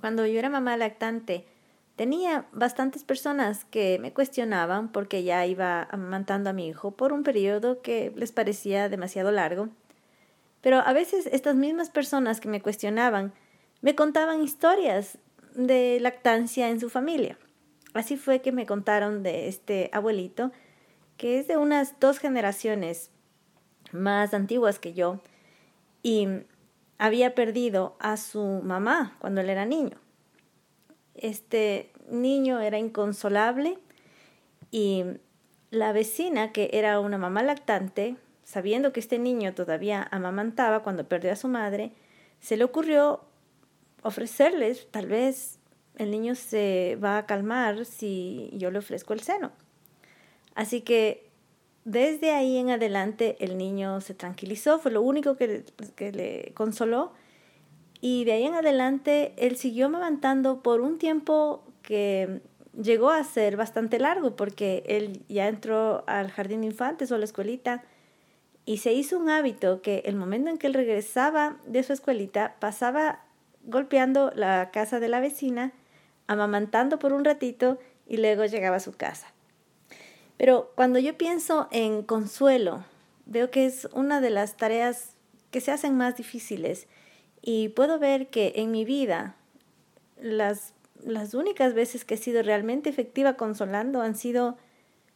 Cuando yo era mamá lactante, tenía bastantes personas que me cuestionaban porque ya iba amamantando a mi hijo por un periodo que les parecía demasiado largo. Pero a veces estas mismas personas que me cuestionaban me contaban historias de lactancia en su familia. Así fue que me contaron de este abuelito, que es de unas dos generaciones más antiguas que yo, y había perdido a su mamá cuando él era niño. Este niño era inconsolable y la vecina, que era una mamá lactante, sabiendo que este niño todavía amamantaba cuando perdió a su madre, se le ocurrió ofrecerles, tal vez el niño se va a calmar si yo le ofrezco el seno. Así que desde ahí en adelante el niño se tranquilizó, fue lo único que, que le consoló. Y de ahí en adelante él siguió amamantando por un tiempo que llegó a ser bastante largo porque él ya entró al jardín de infantes o a la escuelita y se hizo un hábito que el momento en que él regresaba de su escuelita pasaba golpeando la casa de la vecina, amamantando por un ratito y luego llegaba a su casa. Pero cuando yo pienso en consuelo, veo que es una de las tareas que se hacen más difíciles y puedo ver que en mi vida las, las únicas veces que he sido realmente efectiva consolando han sido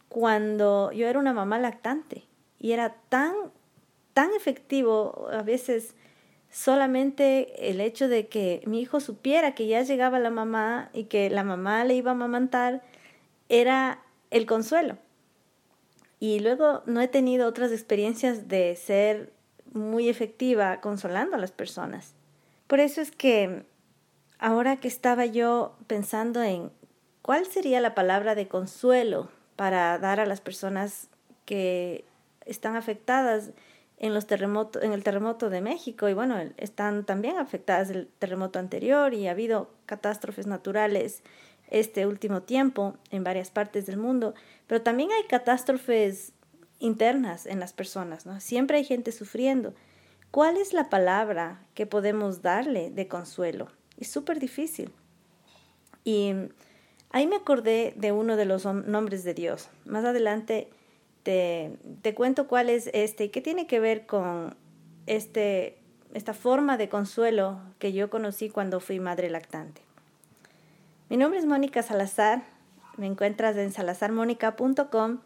cuando yo era una mamá lactante y era tan, tan efectivo a veces solamente el hecho de que mi hijo supiera que ya llegaba la mamá y que la mamá le iba a amamantar era el consuelo. Y luego no he tenido otras experiencias de ser muy efectiva consolando a las personas. Por eso es que ahora que estaba yo pensando en cuál sería la palabra de consuelo para dar a las personas que están afectadas en los terremotos, en el terremoto de México y bueno, están también afectadas del terremoto anterior y ha habido catástrofes naturales este último tiempo en varias partes del mundo, pero también hay catástrofes internas en las personas, ¿no? Siempre hay gente sufriendo. ¿Cuál es la palabra que podemos darle de consuelo? Es súper difícil. Y ahí me acordé de uno de los nombres de Dios. Más adelante te, te cuento cuál es este y qué tiene que ver con este, esta forma de consuelo que yo conocí cuando fui madre lactante. Mi nombre es Mónica Salazar, me encuentras en salazarmónica.com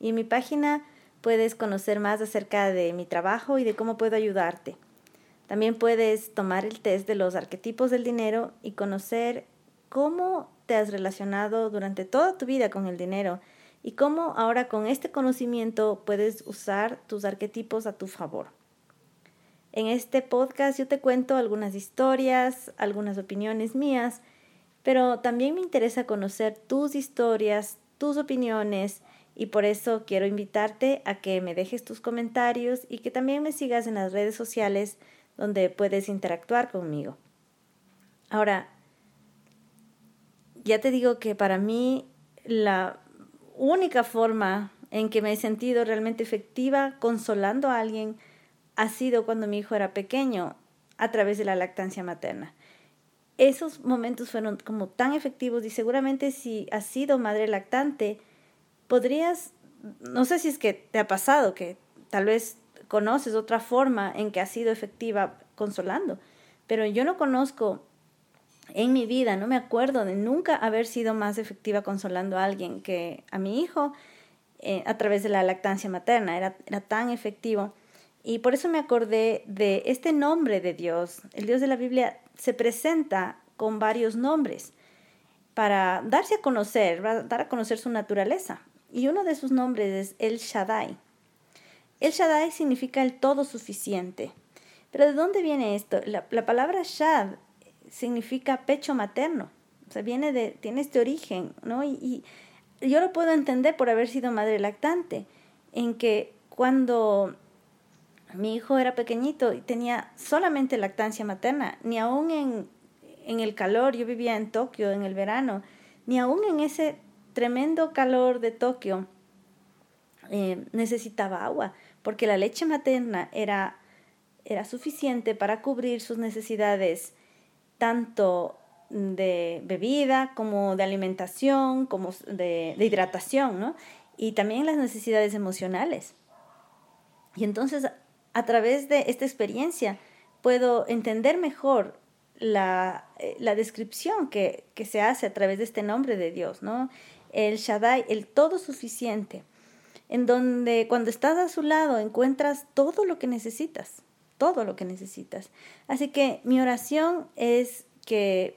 y en mi página puedes conocer más acerca de mi trabajo y de cómo puedo ayudarte. También puedes tomar el test de los arquetipos del dinero y conocer cómo te has relacionado durante toda tu vida con el dinero y cómo ahora con este conocimiento puedes usar tus arquetipos a tu favor. En este podcast yo te cuento algunas historias, algunas opiniones mías pero también me interesa conocer tus historias, tus opiniones y por eso quiero invitarte a que me dejes tus comentarios y que también me sigas en las redes sociales donde puedes interactuar conmigo. Ahora, ya te digo que para mí la única forma en que me he sentido realmente efectiva consolando a alguien ha sido cuando mi hijo era pequeño a través de la lactancia materna esos momentos fueron como tan efectivos y seguramente si has sido madre lactante, podrías, no sé si es que te ha pasado, que tal vez conoces otra forma en que has sido efectiva consolando, pero yo no conozco en mi vida, no me acuerdo de nunca haber sido más efectiva consolando a alguien que a mi hijo eh, a través de la lactancia materna, era, era tan efectivo. Y por eso me acordé de este nombre de Dios. El Dios de la Biblia se presenta con varios nombres para darse a conocer, dar a conocer su naturaleza. Y uno de sus nombres es El Shaddai. El Shaddai significa el todo suficiente. Pero ¿de dónde viene esto? La, palabra Shad significa pecho materno. O sea, viene de, tiene este origen, ¿no? y yo lo puedo entender por haber sido madre lactante, en que cuando mi hijo era pequeñito y tenía solamente lactancia materna, ni aún en, en el calor, yo vivía en Tokio en el verano, ni aún en ese tremendo calor de Tokio eh, necesitaba agua, porque la leche materna era, era suficiente para cubrir sus necesidades tanto de bebida, como de alimentación, como de, de hidratación, ¿no? Y también las necesidades emocionales. Y entonces, a través de esta experiencia, puedo entender mejor la, eh, la descripción que, que, se hace a través de este nombre de Dios, ¿no? El Shaddai, el todo suficiente, en donde cuando estás a su lado encuentras todo lo que necesitas, todo lo que necesitas. Así que mi oración es que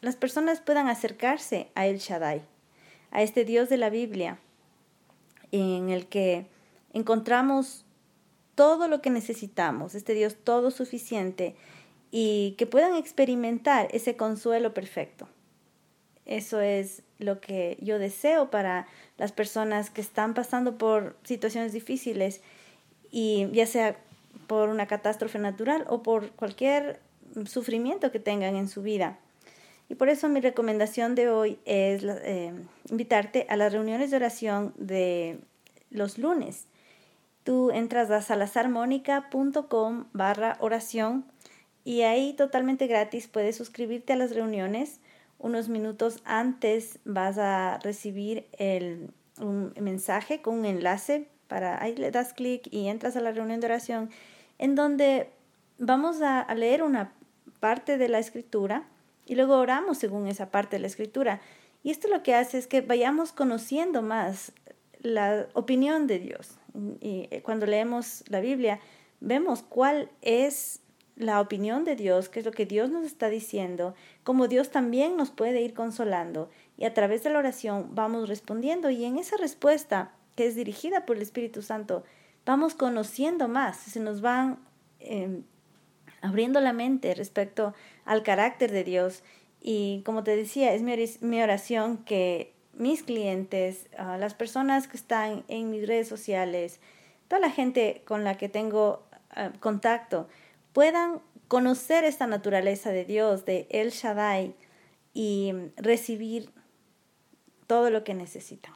las personas puedan acercarse a El Shaddai, a este Dios de la Biblia, en el que encontramos todo lo que necesitamos, este Dios todo suficiente, y que puedan experimentar ese consuelo perfecto. Eso es lo que yo deseo para las personas que están pasando por situaciones difíciles y ya sea por una catástrofe natural o por cualquier sufrimiento que tengan en su vida. Y por eso mi recomendación de hoy es eh, invitarte a las reuniones de oración de los lunes. Tú entras a salazarmónica.com barra oración y ahí totalmente gratis puedes suscribirte a las reuniones. Unos minutos antes vas a recibir el, un mensaje con un enlace para ahí le das clic y entras a la reunión de oración en donde vamos a, leer una parte de la escritura y luego oramos según esa parte de la escritura. Y esto lo que hace es que vayamos conociendo más la opinión de Dios. Y cuando leemos la Biblia, vemos cuál es la opinión de Dios, qué es lo que Dios nos está diciendo, cómo Dios también nos puede ir consolando. Y a través de la oración vamos respondiendo y en esa respuesta que es dirigida por el Espíritu Santo, vamos conociendo más, se nos van em, abriendo la mente respecto al carácter de Dios. Y como te decía, es mi oración que mis clientes, las personas que están en mis redes sociales, toda la gente con la que tengo ah, contacto, puedan conocer esta naturaleza de Dios, de El Shaddai, y recibir todo lo que necesitan.